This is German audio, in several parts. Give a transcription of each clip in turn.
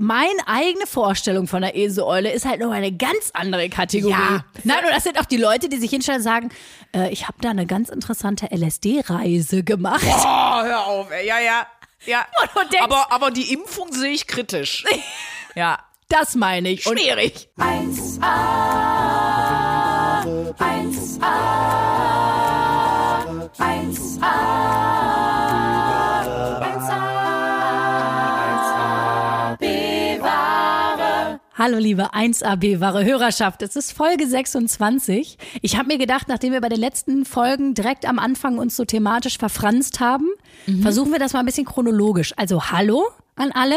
meine eigene Vorstellung von der Eseeule ist halt noch eine ganz andere Kategorie. Ja. Nein, und das sind auch die Leute, die sich hinstellen und sagen, äh, ich habe da eine ganz interessante LSD-Reise gemacht. Oh, hör auf, ey. ja, ja. ja. Denkst- aber, aber die Impfung sehe ich kritisch. ja. Das meine ich. Schwierig. 1A, 1A, 1A, 1A, Hallo liebe 1AB wahre Hörerschaft, es ist Folge 26. Ich habe mir gedacht, nachdem wir bei den letzten Folgen direkt am Anfang uns so thematisch verfranst haben, versuchen wir das mal ein bisschen chronologisch. Also hallo an alle,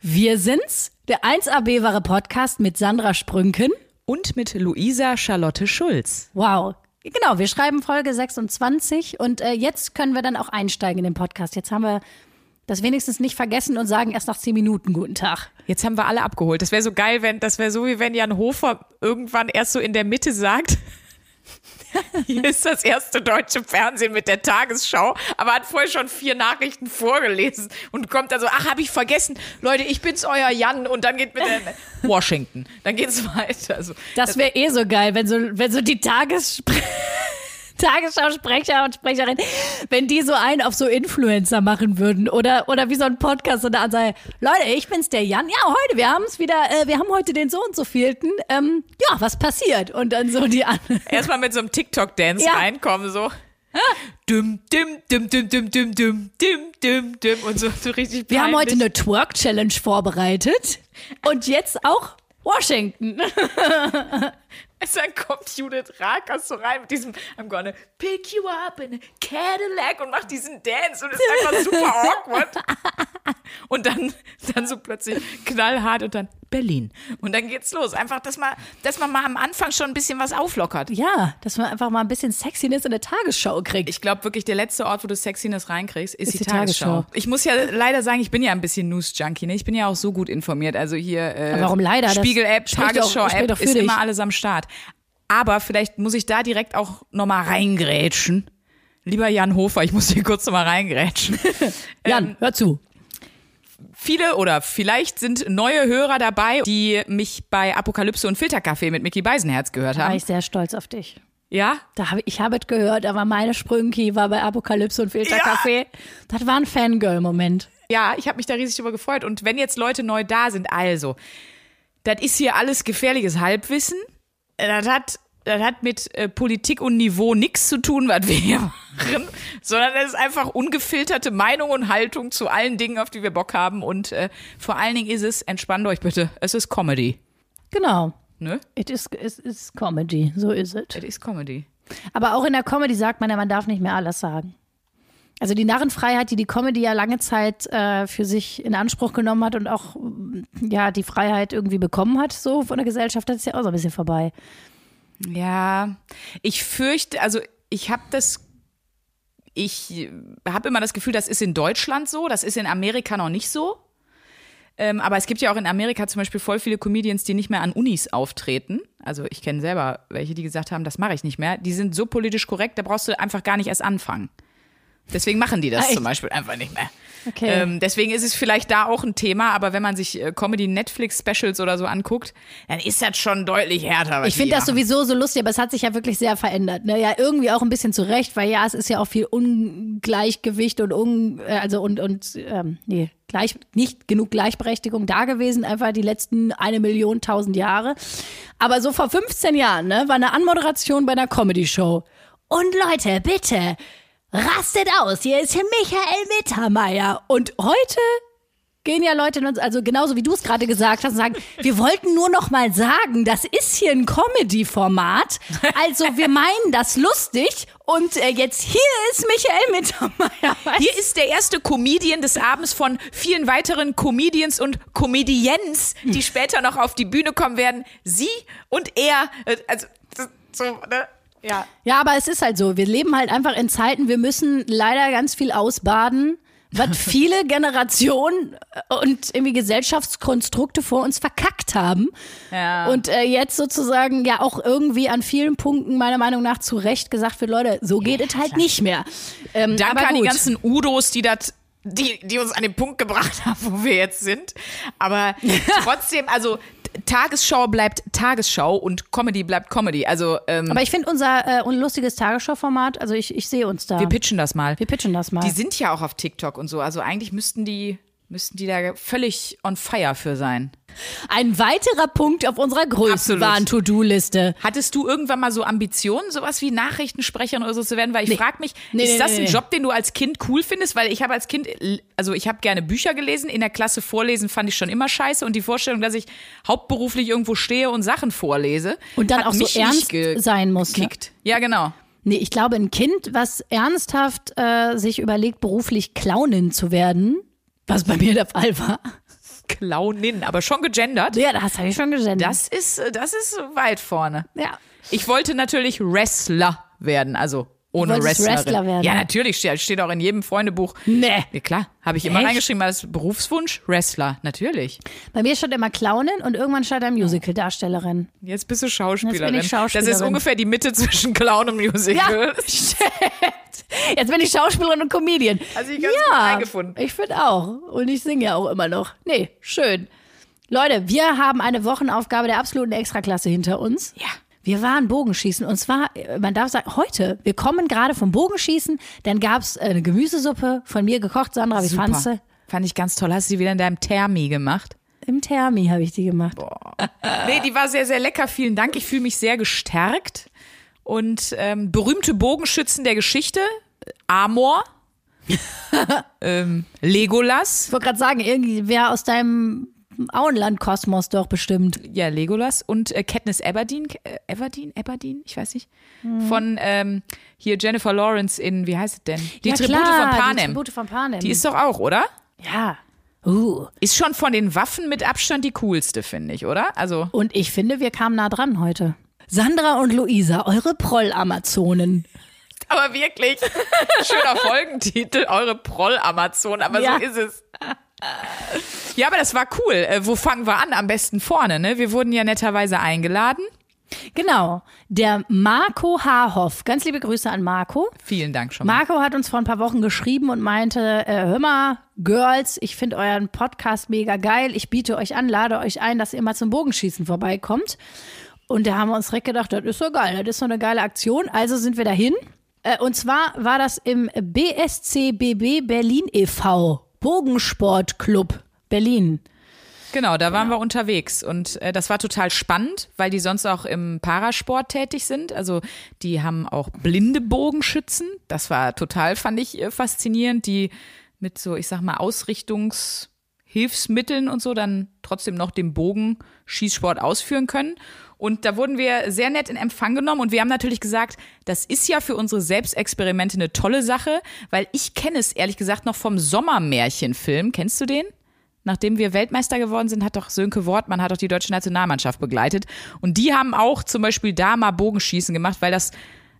wir sind's, der 1AB wahre Podcast mit Sandra Sprünken. Und mit Luisa Charlotte Schulz. Wow. Genau, wir schreiben Folge 26 und äh, jetzt können wir dann auch einsteigen in den Podcast. Jetzt haben wir das wenigstens nicht vergessen und sagen erst nach 10 Minuten guten Tag. Jetzt haben wir alle abgeholt. Das wäre so geil, wenn, das wäre so wie wenn Jan Hofer irgendwann erst so in der Mitte sagt. Hier ist das erste deutsche Fernsehen mit der Tagesschau, aber hat vorher schon vier Nachrichten vorgelesen und kommt dann so, ach, habe ich vergessen, Leute, ich bin's euer Jan und dann geht mit der Washington, dann geht's weiter. Also, Das wäre eh so geil, wenn so, wenn so die Tagespre Tagesschausprecher und Sprecherin, wenn die so einen auf so Influencer machen würden oder, oder wie so ein Podcast so eine Ansage, Leute, ich bin's der Jan. Ja, heute, wir haben es wieder, äh, wir haben heute den so und so vielten. Ähm, ja, was passiert? Und dann so die anderen. erstmal mit so einem TikTok-Dance Ja. reinkommen, so. Düm, düm, düm, düm, düm, düm, düm, düm, düm, düm und so, so richtig Wir haben heute peinlich. eine Twerk-Challenge vorbereitet und jetzt auch Washington. Dann kommt Judith Rakers so rein mit diesem I'm gonna pick you up in a Cadillac und macht diesen Dance und ist einfach super awkward. Und dann, dann so plötzlich knallhart und dann Berlin. Und dann geht's los. Einfach, dass man, dass man mal am Anfang schon ein bisschen was auflockert. Ja, dass man einfach mal ein bisschen Sexiness in der Tagesschau kriegt. Ich glaube wirklich, der letzte Ort, wo du Sexiness reinkriegst, ist, Ist die, die Tagesschau. Tagesschau. Ich muss ja leider sagen, ich bin ja ein bisschen News-Junkie. Ne? Ich bin ja auch so gut informiert. Also hier äh, warum leider? Spiegel-App, Tagesschau-App ist dich. immer alles am Start. Aber vielleicht muss ich da direkt auch nochmal reingrätschen. Lieber Jan Hofer, ich muss hier kurz nochmal reingrätschen. Jan, hör zu. Viele oder vielleicht sind neue Hörer dabei, die mich bei Apokalypse und Filterkaffee mit Mickey Beisenherz gehört Da war haben. ich sehr stolz auf dich. Ja? Da hab, ich habe es gehört, aber meine Sprünki war bei Apokalypse und Filterkaffee. Das war ein Fangirl-Moment. Ja, ich habe mich da riesig drüber gefreut. Und wenn jetzt Leute neu da sind, also, das ist hier alles gefährliches Halbwissen. Das hat, das hat mit äh, Politik und Niveau nichts zu tun, was wir hier machen, sondern das ist einfach ungefilterte Meinung und Haltung zu allen Dingen, auf die wir Bock haben. Und äh, vor allen Dingen ist es, entspannt euch bitte, es ist Comedy. Genau. Ne? It is, it is Comedy, so ist es. Es ist Comedy. Aber auch in der Comedy sagt man ja, man darf nicht mehr alles sagen. Also die Narrenfreiheit, die die Comedy ja lange Zeit äh, für sich in Anspruch genommen hat und auch mm, ja die Freiheit irgendwie bekommen hat, so von der Gesellschaft, das ist ja auch so ein bisschen vorbei. Ja, ich fürchte, also ich habe das, ich habe immer das Gefühl, das ist in Deutschland so, das ist in Amerika noch nicht so. Ähm, aber es gibt ja auch in Amerika zum Beispiel voll viele Comedians, die nicht mehr an Unis auftreten. Also ich kenne selber welche, die gesagt haben, das mache ich nicht mehr. Die sind so politisch korrekt, da brauchst du einfach gar nicht erst anfangen. Deswegen machen die das Ah, zum Beispiel einfach nicht mehr. Okay. Ähm, deswegen ist es vielleicht da auch ein Thema, aber wenn man sich äh, Comedy-Netflix-Specials oder so anguckt, dann ist das schon deutlich härter. Ich finde das machen. sowieso so lustig, aber es hat sich ja wirklich sehr verändert. Ne? Ja, irgendwie auch ein bisschen zurecht, weil ja, es ist ja auch viel Ungleichgewicht und un, äh, also und und ähm, nee, gleich nicht genug Gleichberechtigung da gewesen, einfach die letzten eine Million tausend Jahre. Aber so vor 15 Jahren, ne, war eine Anmoderation bei einer Comedy-Show. Und Leute, bitte, rastet aus. Hier ist hier Michael Mittermeier. Und heute gehen ja Leute, also genauso wie du es gerade gesagt hast, und sagen, wir wollten nur noch mal sagen, das ist hier ein Comedy-Format. Also wir meinen das lustig und äh, jetzt hier ist Michael Mittermeier. Weißt Hier ist der erste Comedian des Abends von vielen weiteren Comedians und Comedians, die später noch auf die Bühne kommen werden. Sie und er, äh, also so, ne? Ja. Ja, aber es ist halt so. Wir leben halt einfach in Zeiten, wir müssen leider ganz viel ausbaden, was viele Generationen und irgendwie Gesellschaftskonstrukte vor uns verkackt haben. Ja. Und äh, jetzt sozusagen ja auch irgendwie an vielen Punkten meiner Meinung nach zu Recht gesagt wird, Leute, so geht es halt nicht mehr. Ähm, Danke an die ganzen Udos, die das die, die uns an den Punkt gebracht haben, wo wir jetzt sind. Aber trotzdem, also Tagesschau bleibt Tagesschau und Comedy bleibt Comedy. Also ähm, Aber ich finde unser äh, lustiges Tagesschau-Format, also ich, ich sehe uns da. wir pitchen das mal. Wir pitchen das mal. Die sind ja auch auf TikTok und so. Also eigentlich müssten die, müssten die da völlig on fire für sein. Ein weiterer Punkt auf unserer größten To-Do-Liste. Hattest du irgendwann mal so Ambitionen, sowas wie Nachrichtensprecherin oder so zu werden? Weil ich Nee. frage mich, Nee, ist nee, das nee, ein. Job, den du als Kind cool findest? Weil ich habe als Kind, also ich habe gerne Bücher gelesen, in der Klasse vorlesen fand ich schon immer scheiße und die Vorstellung, dass ich hauptberuflich irgendwo stehe und Sachen vorlese, Und dann auch so ernst sein muss. Ne? Ja, genau. Nee, ich glaube, ein Kind, was ernsthaft äh, sich überlegt, beruflich Clownin zu werden, was bei mir der Fall war. Clownin, aber schon gegendert. Ja, das habe ich schon gesehen. Das ist, äh, das ist weit vorne. ja. Ich wollte natürlich Wrestler werden, also ohne Wrestlerin. Wrestler werden? Ja, natürlich, steht, steht auch in jedem Freundebuch. Nee. Ja, klar, habe ich immer Echt? reingeschrieben als Berufswunsch, Wrestler, natürlich. Bei mir stand immer Clownin und irgendwann stand da Musical-Darstellerin. Jetzt bist du Schauspielerin. Jetzt bin ich Schauspielerin. Das ist ungefähr die Mitte zwischen Clown und Musical. Jetzt bin ich Schauspielerin und Comedian. Also ich ganz gut ja, eingefunden. ich finde auch. Und ich singe ja auch immer noch. Nee, schön. Leute, wir haben eine Wochenaufgabe der absoluten Extraklasse hinter uns. Ja. Wir waren Bogenschießen und zwar, äh, man darf sagen, heute. Wir kommen gerade vom Bogenschießen. Dann gab's äh, eine Gemüsesuppe von mir gekocht. Sandra, wie fandst du? Fand ich ganz toll. Hast du die wieder in deinem Thermi gemacht? Im Thermi habe ich die gemacht. Nee, die war sehr, sehr lecker. Vielen Dank. Ich fühle mich sehr gestärkt. Und ähm, berühmte Bogenschützen der Geschichte, Amor, ähm, Legolas, Ich wollte gerade sagen, irgendwie wer aus deinem Auenland-Kosmos doch bestimmt. ja, Legolas und äh, Katniss Everdeen, äh, Everdeen, Everdeen, ich weiß nicht, von ähm, hier Jennifer Lawrence in, wie heißt es denn? Die ja, Tribute klar, von Die Panem. Tribute von Panem. Die ist doch auch, oder? ja. Uh. Ist schon von den Waffen mit Abstand die coolste, finde ich, oder? Also, Und ich finde, wir kamen nah dran heute. Sandra und Luisa, eure Proll-Amazonen. aber wirklich, schöner Folgentitel, eure Proll-Amazon, aber Ja. so ist es. Ja, aber das war cool. Äh, wo fangen wir an? Am besten vorne, ne? Wir wurden ja netterweise eingeladen. Genau. Der Marco Haarhoff. Ganz liebe Grüße an Marco. Vielen Dank schon mal. Marco hat uns vor ein paar Wochen geschrieben und meinte, äh, hör mal, Girls, ich finde euren Podcast mega geil. Ich biete euch an, lade euch ein, dass ihr mal zum Bogenschießen vorbeikommt. Und da haben wir uns direkt gedacht, das ist so geil, das ist so eine geile Aktion. Also sind wir dahin. Äh, und zwar war das im BSCBB Berlin e.V. Bogensportclub Berlin. Genau, da waren wir unterwegs und äh, das war total spannend, weil die sonst auch im Parasport tätig sind. Also die haben auch blinde Bogenschützen. Das war total, fand ich äh, faszinierend, die mit so, ich sag mal, Ausrichtungshilfsmitteln und so dann trotzdem noch den Bogenschießsport ausführen können. Und da wurden wir sehr nett in Empfang genommen und wir haben natürlich gesagt, das ist ja für unsere Selbstexperimente eine tolle Sache, weil ich kenne es ehrlich gesagt noch vom Sommermärchenfilm. Kennst du den? Nachdem wir Weltmeister geworden sind, hat doch Sönke Wortmann hat doch die deutsche Nationalmannschaft begleitet. Und die haben auch zum Beispiel da mal Bogenschießen gemacht, weil das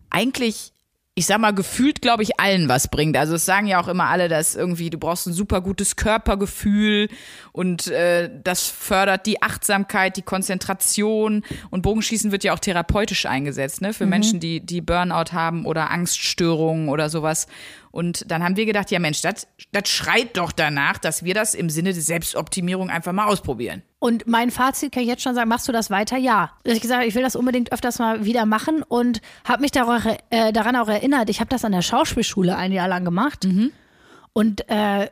eigentlich, ich sag mal, gefühlt, glaube ich, allen was bringt. Also es sagen ja auch immer alle, dass irgendwie, du brauchst ein super gutes Körpergefühl und äh, das fördert die Achtsamkeit, die Konzentration. Und Bogenschießen wird ja auch therapeutisch eingesetzt, ne? Für Menschen, die, die Burnout haben oder Angststörungen oder sowas. Und dann haben wir gedacht, ja Mensch, das das schreit doch danach, dass wir das im Sinne der Selbstoptimierung einfach mal ausprobieren. Und mein Fazit kann ich jetzt schon sagen, machst du das weiter? Ja. Ich gesagt, habe, ich will das unbedingt öfters mal wieder machen und habe mich daran, äh, daran auch erinnert, ich habe das an der Schauspielschule ein Jahr lang gemacht. Und äh,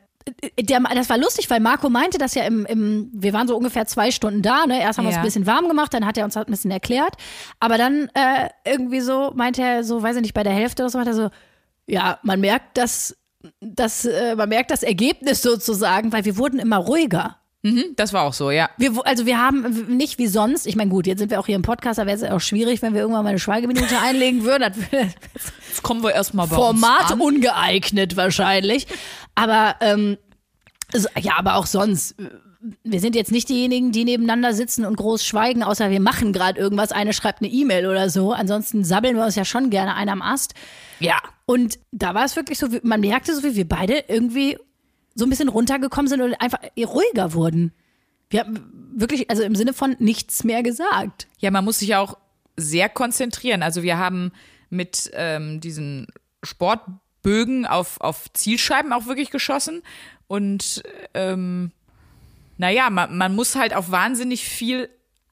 der, das war lustig, weil Marco meinte das ja im, im, wir waren so ungefähr zwei Stunden da, ne? Erst haben wir uns Ja. ein bisschen warm gemacht, dann hat er uns halt ein bisschen erklärt. Aber dann äh, irgendwie so meinte er so, weiß ich nicht, bei der Hälfte oder so, meinte er so, ja, man merkt das, das, äh, man merkt das Ergebnis sozusagen, weil wir wurden immer ruhiger. Mhm, das war auch so, ja. Wir, also wir haben nicht wie sonst, ich meine gut, jetzt sind wir auch hier im Podcast, da wäre es auch schwierig, wenn wir irgendwann mal eine Schweigeminute einlegen würden. Jetzt kommen wir erstmal bei Format ungeeignet wahrscheinlich. Aber ähm, ja, aber auch sonst. Wir sind jetzt nicht diejenigen, die nebeneinander sitzen und groß schweigen, außer wir machen gerade irgendwas. Eine schreibt eine E-Mail oder so. Ansonsten sabbeln wir uns ja schon gerne einer am Ast. Ja. Und da war es wirklich so, wie- man merkte so, wie wir beide irgendwie so ein bisschen runtergekommen sind und einfach ruhiger wurden. Wir haben wirklich, also im Sinne von nichts mehr gesagt. Ja, man muss sich auch sehr konzentrieren. Also wir haben mit ähm, diesen Bögen auf, auf Zielscheiben auch wirklich geschossen. Und ähm, naja, man, man muss halt auf wahnsinnig viel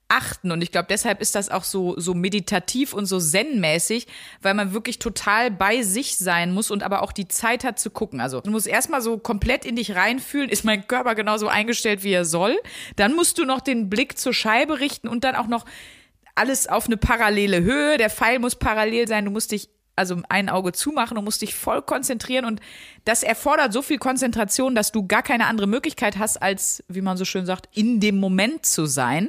achten. Und ich glaube, deshalb ist das auch so, so meditativ und so zen-mäßig, weil man wirklich total bei sich sein muss und aber auch die Zeit hat zu gucken. Also du musst erstmal so komplett in dich reinfühlen, ist mein Körper genauso eingestellt, wie er soll. Dann musst du noch den Blick zur Scheibe richten und dann auch noch alles auf eine parallele Höhe. Der Pfeil muss parallel sein. Du musst dich also ein Auge zumachen und musst dich voll konzentrieren und das erfordert so viel Konzentration, dass du gar keine andere Möglichkeit hast, als, wie man so schön sagt, in dem Moment zu sein,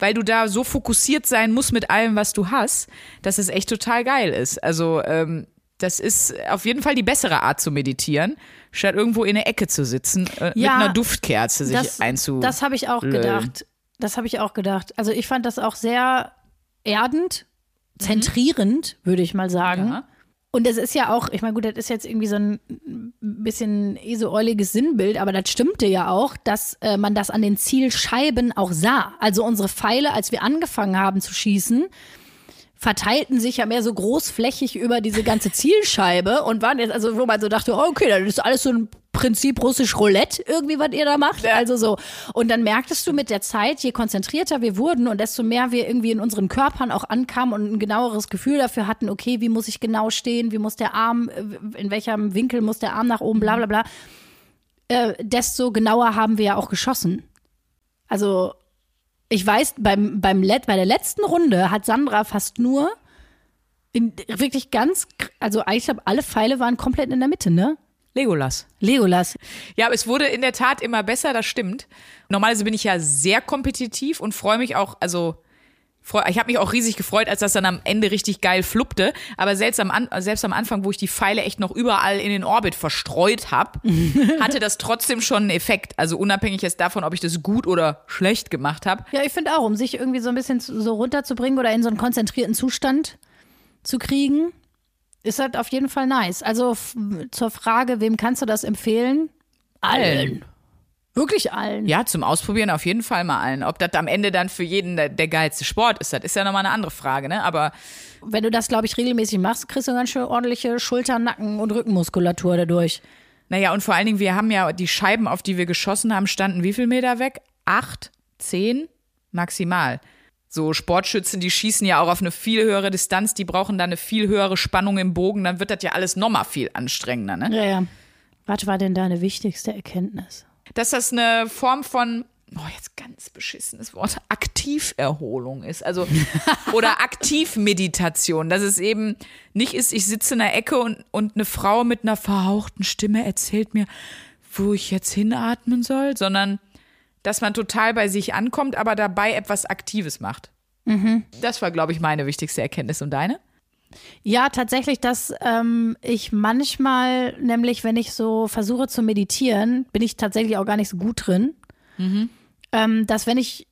weil du da so fokussiert sein musst mit allem, was du hast, dass es echt total geil ist. Also ähm, das ist auf jeden Fall die bessere Art zu meditieren, statt irgendwo in der Ecke zu sitzen, äh, mit Ja, einer Duftkerze sich das, einzu. das habe ich auch gedacht. Das habe ich auch gedacht. Also ich fand das auch sehr erdend, zentrierend, würde ich mal sagen. Ja. Und es ist ja auch, ich meine, gut, das ist jetzt irgendwie so ein bisschen esoäuliges Sinnbild, aber das stimmte ja auch, dass äh, man das an den Zielscheiben auch sah. Also unsere Pfeile, als wir angefangen haben zu schießen, verteilten sich ja mehr so großflächig über diese ganze Zielscheibe und waren jetzt, also wo man so dachte, okay, das ist alles so ein Prinzip russisch Roulette, irgendwie, was ihr da macht. Also so. Und dann merktest du mit der Zeit, je konzentrierter wir wurden und desto mehr wir irgendwie in unseren Körpern auch ankamen und ein genaueres Gefühl dafür hatten, okay, wie muss ich genau stehen, wie muss der Arm, äh, in welchem Winkel muss der Arm nach oben, bla bla bla, äh, desto genauer haben wir ja auch geschossen. Also ich weiß, beim, beim Let bei der letzten Runde hat Sandra fast nur in, wirklich ganz, also ich glaube, alle Pfeile waren komplett in der Mitte, ne? Legolas. Legolas. Ja, aber es wurde in der Tat immer besser, das stimmt. Normalerweise bin ich ja sehr kompetitiv und freue mich auch, also ich habe mich auch riesig gefreut, als das dann am Ende richtig geil fluppte. Aber selbst am, An selbst am Anfang, wo ich die Pfeile echt noch überall in den Orbit verstreut habe, hatte das trotzdem schon einen Effekt. Also unabhängig jetzt davon, ob ich das gut oder schlecht gemacht habe. Ja, ich finde auch, um sich irgendwie so ein bisschen so runterzubringen oder in so einen konzentrierten Zustand zu kriegen, ist halt auf jeden Fall nice. Also zur Frage, wem kannst du das empfehlen? Allen. Wirklich allen. Ja, zum Ausprobieren auf jeden Fall mal allen. Ob das am Ende dann für jeden der, der geilste Sport ist, das ist ja nochmal eine andere Frage, ne? Aber Wenn du das, glaube ich, regelmäßig machst, kriegst du ganz schön ordentliche Schulter-, Nacken- und Rückenmuskulatur dadurch. Naja, und vor allen Dingen, wir haben ja die Scheiben, auf die wir geschossen haben, standen wie viel Meter weg? Acht, zehn, maximal. So Sportschützen, die schießen ja auch auf eine viel höhere Distanz, die brauchen dann eine viel höhere Spannung im Bogen, dann wird das ja alles nochmal viel anstrengender. Ne? Ja, ja. Was war denn deine wichtigste Erkenntnis? Dass das eine Form von, oh, jetzt ganz beschissenes Wort, Aktiverholung ist. Also, oder Aktivmeditation. Dass es eben nicht ist, ich sitze in der Ecke und, und eine Frau mit einer verhauchten Stimme erzählt mir, wo ich jetzt hinatmen soll, sondern dass man total bei sich ankommt, aber dabei etwas Aktives macht. Das war, glaube ich, meine wichtigste Erkenntnis. Und deine? Ja, tatsächlich, dass ähm, ich manchmal, nämlich wenn ich so versuche zu meditieren, bin ich tatsächlich auch gar nicht so gut drin, ähm, dass wenn ich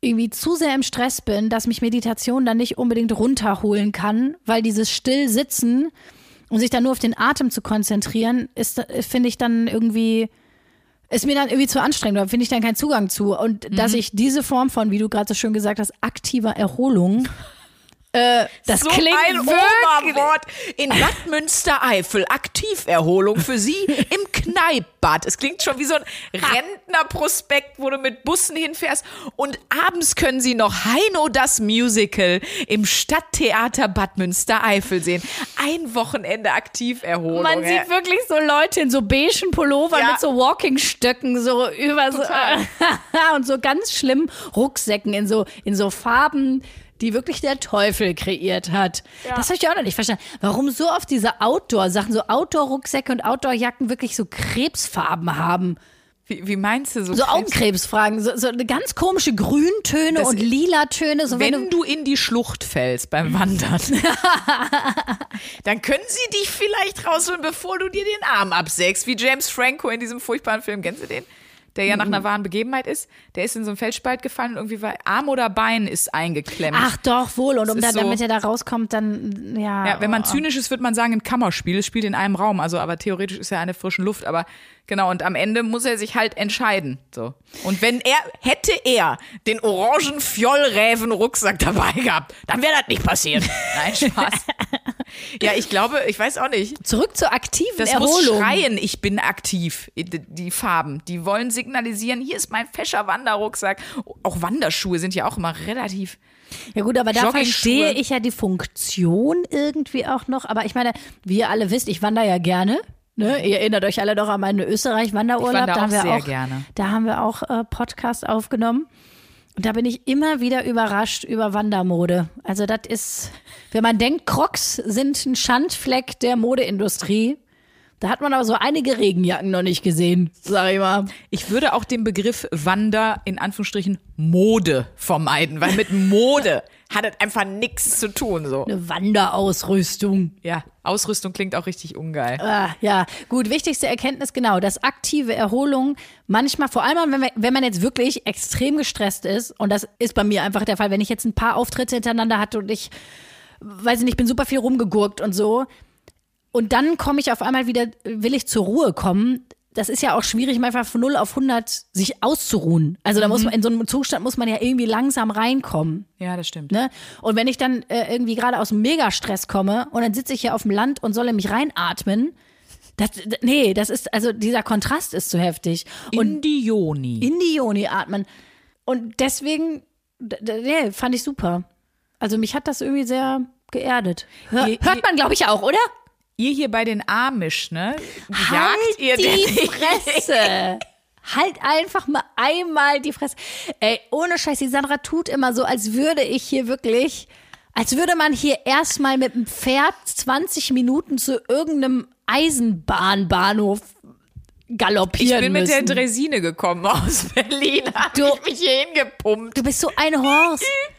irgendwie zu sehr im Stress bin, dass mich Meditation dann nicht unbedingt runterholen kann, weil dieses Stillsitzen und sich dann nur auf den Atem zu konzentrieren, ist, äh, finde ich dann irgendwie, ist mir dann irgendwie zu anstrengend, da finde ich dann keinen Zugang zu. Und dass ich diese Form von, wie du gerade so schön gesagt hast, aktiver Erholung, äh, das so klingt ein wirklich, Oberwort in Bad Münstereifel. Aktiverholung für Sie im Kneippbad. Es klingt schon wie so ein Rentnerprospekt, wo du mit Bussen hinfährst. Und abends können Sie noch Heino das Musical im Stadttheater Bad Münstereifel sehen. Ein Wochenende Aktiverholung. Man ja. sieht wirklich so Leute in so beigen Pullovern Ja. mit so Walkingstöcken so über so und so ganz schlimmen Rucksäcken in so in so Farben, die wirklich der Teufel kreiert hat. Das habe ich auch noch nicht verstanden. Warum so oft diese Outdoor-Sachen, so Outdoor-Rucksäcke und Outdoor-Jacken wirklich so Krebsfarben haben? wie, wie meinst du so? So Krebs- Augenkrebsfragen, so, so eine ganz komische Grüntöne Das- und lila Töne. So wenn, Wenn du, du in die Schlucht fällst beim Wandern, dann können sie dich vielleicht rausholen, bevor du dir den Arm absägst, wie James Franco in diesem furchtbaren Film. Kennst du den? Der ja nach einer wahren Begebenheit ist. Der ist in so einen Felsspalt gefallen und irgendwie war Arm oder Bein ist eingeklemmt. ach doch, wohl. Und um da, so- damit er da rauskommt, dann, ja. Ja, wenn man zynisch ist, wird man sagen, ein Kammerspiel. Es spielt in einem Raum, also aber theoretisch ist er eine frischen Luft. Aber genau, und am Ende muss er sich halt entscheiden. So. Und wenn er, hätte er den orangen Fjollräven-Rucksack dabei gehabt, dann wäre das nicht passiert. Nein, Spaß. Ja, ich glaube, ich weiß auch nicht. Zurück zur aktiven Das Erholung. muss schreien, ich bin aktiv. Die Farben, die wollen signalisieren, hier ist mein fescher Wanderrucksack. Auch Wanderschuhe sind ja auch immer relativ. Ja gut, aber da verstehe ich ja die Funktion irgendwie auch noch. Aber ich meine, wie ihr alle wisst, ich wandere ja gerne. Ne? Ihr erinnert euch alle doch an meinen Österreich-Wanderurlaub. Ich wandere da haben wir auch, gerne. Da haben wir auch äh, Podcast aufgenommen. Und da bin ich immer wieder überrascht über Wandermode. Also das ist, wenn man denkt, Crocs sind ein Schandfleck der Modeindustrie, da hat man aber so einige Regenjacken noch nicht gesehen, sag ich mal. Ich würde auch den Begriff Wander in Anführungsstrichen Mode vermeiden, weil mit Mode hat es einfach nichts zu tun. So. Eine Wanderausrüstung. Ja, Ausrüstung klingt auch richtig ungeil. Ah, ja, gut, wichtigste Erkenntnis, genau, dass aktive Erholung manchmal, vor allem wenn, wir, wenn man jetzt wirklich extrem gestresst ist, und das ist bei mir einfach der Fall, wenn ich jetzt ein paar Auftritte hintereinander hatte und ich, weiß ich nicht, bin super viel rumgegurkt und so, und dann komme ich auf einmal wieder, will ich zur Ruhe kommen. Das ist ja auch schwierig, einfach von 0 auf 100 sich auszuruhen. Also da muss man, in so einem Zustand muss man ja irgendwie langsam reinkommen. Ja, das stimmt. Ne? Und wenn ich dann äh, irgendwie gerade aus dem Megastress komme und dann sitze ich hier auf dem Land und soll in mich reinatmen, das, nee, das ist, also dieser Kontrast ist zu heftig. Und Indioni. in die Joni atmen. Und deswegen, nee, fand ich super. Also mich hat das irgendwie sehr geerdet. Hör, hört man, glaube ich, auch, oder? Ihr hier bei den Amish, ne? Halt Jagt ihr die Fresse! halt einfach mal einmal die Fresse. Ey, ohne Scheiß, die Sandra tut immer so, als würde ich hier wirklich, als würde man hier erstmal mit dem Pferd 20 Minuten zu irgendeinem Eisenbahnbahnhof Ich galoppieren bin mit der müssen. Dresine gekommen aus Berlin, hab Du- ich mich hier hingepumpt. Du bist so ein Horst.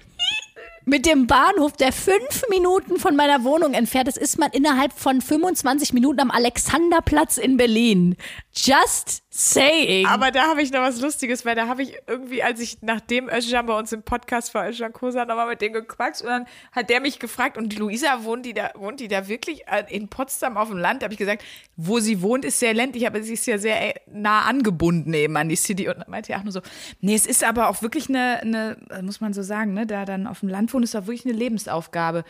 Mit dem Bahnhof, der fünf Minuten von meiner Wohnung entfernt ist, ist man innerhalb von 25 Minuten am Alexanderplatz in Berlin. Just saying. Aber da habe ich noch was Lustiges, weil da habe ich irgendwie, als ich nachdem Özcan bei uns im Podcast war, Özcan Kosa, nochmal mit dem gequatscht und dann hat der mich gefragt und Luisa, wohnt die da, wohnt die da wirklich äh, in Potsdam auf dem Land? Da habe ich gesagt, wo sie wohnt, ist sehr ländlich, aber sie ist ja sehr äh, nah angebunden eben an die City und dann meinte er auch nur so, nee, es ist aber auch wirklich eine, eine äh, muss man so sagen, ne, da dann auf dem Land wohnen, ist doch wirklich eine Lebensaufgabe.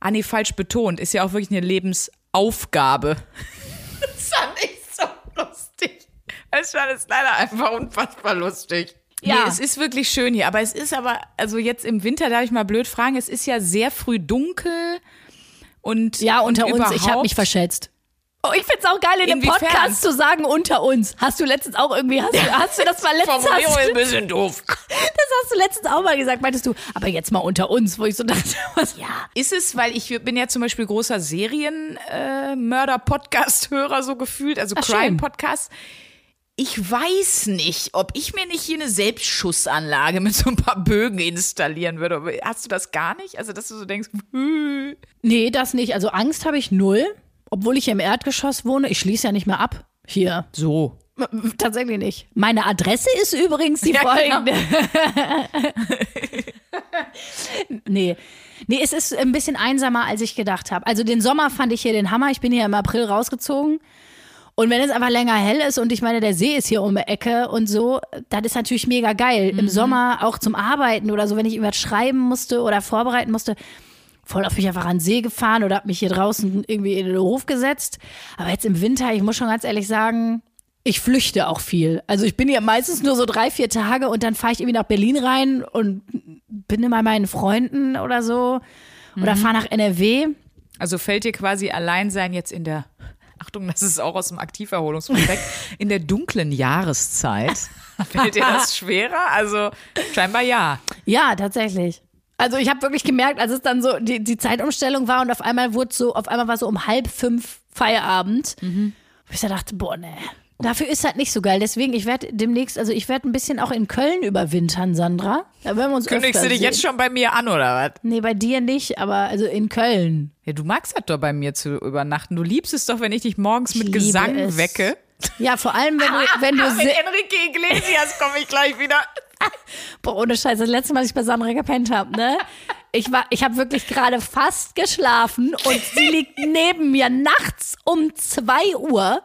Ah, nee, falsch betont, ist ja auch wirklich eine Lebensaufgabe. Das fand ich so lustig. Es war jetzt leider einfach unfassbar lustig. Ja. Ja. Nee, es ist wirklich schön hier, aber es ist aber, also jetzt im Winter, darf ich mal blöd fragen, es ist ja sehr früh dunkel und Ja, unter und uns, ich habe mich verschätzt. Oh, ich find's auch geil, in dem Inwiefern? Podcast zu sagen, unter uns. Hast du letztens auch irgendwie, hast, du, hast du das mal letztens, Formulierung ein bisschen doof. das hast du letztens auch mal gesagt, meintest du, aber jetzt mal unter uns, wo ich so dachte, was, ja. Ist es, weil ich bin ja zum Beispiel großer Serienmörder-Podcast-Hörer so gefühlt, also. Crime-Podcast. Ich weiß nicht, ob ich mir nicht hier eine Selbstschussanlage mit so ein paar Bögen installieren würde. Hast du das gar nicht? Also, dass du so denkst, hm. Nee, das nicht. Also Angst habe ich null, obwohl ich hier im Erdgeschoss wohne. Ich schließe ja nicht mehr ab. Hier. so. Tatsächlich nicht. Meine Adresse ist übrigens die Ja, folgende. nee. Nee, es ist ein bisschen einsamer, als ich gedacht habe. Also den Sommer fand ich hier den Hammer. Ich bin hier im April rausgezogen. Und wenn es einfach länger hell ist und ich meine, der See ist hier um die Ecke und so, das ist natürlich mega geil. Im Sommer auch zum Arbeiten oder so, wenn ich irgendwas schreiben musste oder vorbereiten musste, voll auf mich einfach an den See gefahren oder hab mich hier draußen irgendwie in den Hof gesetzt. Aber jetzt im Winter, ich muss schon ganz ehrlich sagen, ich flüchte auch viel. Also ich bin hier meistens nur so drei, vier Tage und dann fahre ich irgendwie nach Berlin rein und bin immer bei meinen Freunden oder so. Oder fahre nach NRW. Also fällt dir quasi Alleinsein jetzt in der, Achtung, das ist auch aus dem Aktiverholungsprojekt, in der dunklen Jahreszeit. Fällt dir das schwerer? Also scheinbar ja. Ja, tatsächlich. Also ich habe wirklich gemerkt, als es dann so die, die Zeitumstellung war und auf einmal wurde so, auf einmal war so um halb fünf Feierabend. Mhm. Wo ich da dachte, boah, nee. Dafür ist halt nicht so geil. Deswegen, ich werde demnächst, also ich werde ein bisschen auch in Köln überwintern, Sandra. Da werden wir uns Kündigst du dich sehen. jetzt schon bei mir an, oder was? Nee, bei dir nicht, aber also in Köln. Ja, du magst das doch bei mir zu übernachten. Du liebst es doch, wenn ich dich morgens mit Gesang es. wecke. Ja, vor allem, wenn du, wenn du mit se- Enrique Iglesias komme ich gleich wieder. Boah, ohne Scheiß, das letzte Mal, als ich bei Sandra gepennt habe, ne? Ich war, ich habe wirklich gerade fast geschlafen und sie liegt neben mir nachts um 2 Uhr.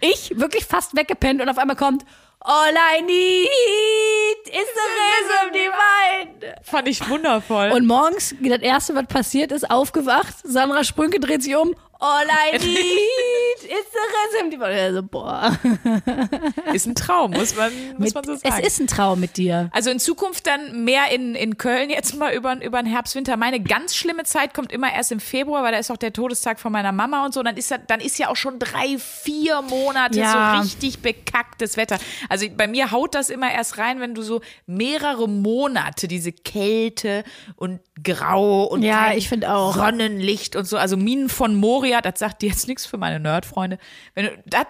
Ich wirklich fast weggepennt und auf einmal kommt All I need is the rhythm divine. Fand ich wundervoll. Und morgens, das erste, was passiert ist, aufgewacht. Sandra Sprünke dreht sich um. All I need is the rhythm. Die war so, boah. ist ein Traum, muss man, muss Mit, man so sagen. es ist ein Traum mit dir. Also in Zukunft dann mehr in, in Köln jetzt mal über, über den Herbst, Winter. Meine ganz schlimme Zeit kommt immer erst im Februar, weil da ist auch der Todestag von meiner Mama und so. Dann ist, ja- dann ist ja auch schon drei, vier Monate Ja. so richtig bekacktes Wetter. Also bei mir haut das immer erst rein, wenn du so mehrere Monate diese Kälte und Grau und Ja, ich auch. Sonnenlicht und so. Also Minen von Moria, das sagt dir jetzt nichts für meine Nerdfreunde. Wenn du das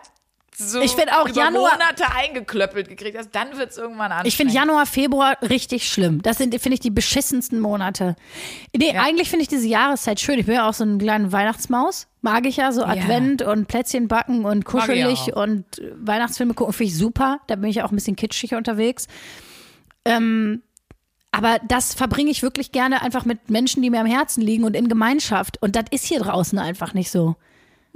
so Ich find auch über Januar- Monate eingeklöppelt gekriegt hast, dann wird es irgendwann anstrengend. Ich finde Januar, Februar richtig schlimm. Das sind, finde ich, die beschissensten Monate. Nee, eigentlich finde ich diese Jahreszeit schön. Ich bin ja auch so eine kleine Weihnachtsmaus. Mag ich ja, so Advent und Plätzchen backen und kuschelig und Weihnachtsfilme gucken, finde ich super. Da bin ich ja auch ein bisschen kitschig unterwegs. Ähm, aber das verbringe ich wirklich gerne einfach mit Menschen, die mir am Herzen liegen und in Gemeinschaft. Und das ist hier draußen einfach nicht so.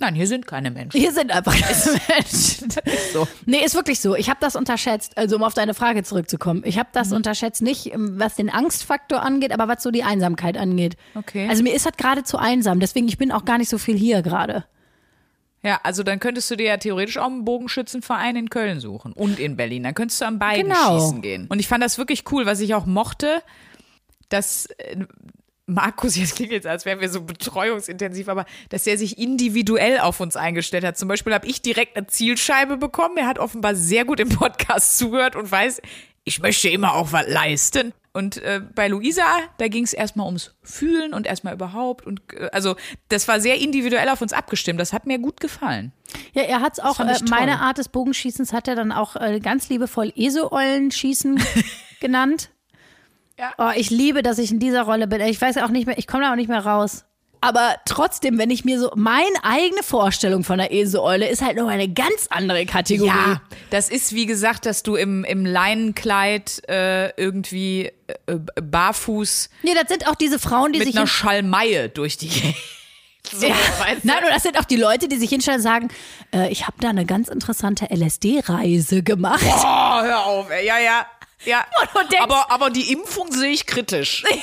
Nein, hier sind keine Menschen. Hier sind einfach keine Menschen. so. Nee, ist wirklich so. Ich habe das unterschätzt, also um auf deine Frage zurückzukommen. Ich habe Mhm. das unterschätzt, nicht ähm, was den Angstfaktor angeht, aber was so die Einsamkeit angeht. Okay. Also mir ist das gerade zu einsam, deswegen ich bin auch gar nicht so viel hier gerade. Ja, also dann könntest du dir ja theoretisch auch einen Bogenschützenverein in Köln suchen und in Berlin. Dann könntest du an beiden Genau. schießen gehen. Und ich fand das wirklich cool, was ich auch mochte, dass äh, Markus, jetzt klingt jetzt, als wären wir so betreuungsintensiv, aber dass er sich individuell auf uns eingestellt hat. Zum Beispiel habe ich direkt eine Zielscheibe bekommen. Er hat offenbar sehr gut im Podcast zugehört und weiß, ich möchte immer auch was leisten. Und äh, bei Luisa, da ging es erstmal ums Fühlen und erstmal überhaupt. Und äh, also das war sehr individuell auf uns abgestimmt. Das hat mir gut gefallen. Ja, er hat's auch, fand äh, meine Art des Bogenschießens hat er dann auch äh, ganz liebevoll Eseollenschießen genannt. Ja. Oh, ich liebe, dass ich in dieser Rolle bin. Ich weiß auch nicht mehr, ich komme da auch nicht mehr raus. Aber trotzdem, wenn ich mir so, meine eigene Vorstellung von der Eseeule ist halt noch eine ganz andere Kategorie. Ja, das ist wie gesagt, dass du im, im Leinenkleid äh, irgendwie äh, barfuß Nee, das sind auch diese Frauen, die mit sich einer hin- Schalmeie durch die so, Ja. weißt du? Nein, und das sind auch die Leute, die sich hinstellen und sagen, äh, ich habe da eine ganz interessante LSD-Reise gemacht. Oh, hör auf, ey. ja, ja. Ja, Und du denkst- aber, aber die Impfung sehe ich kritisch.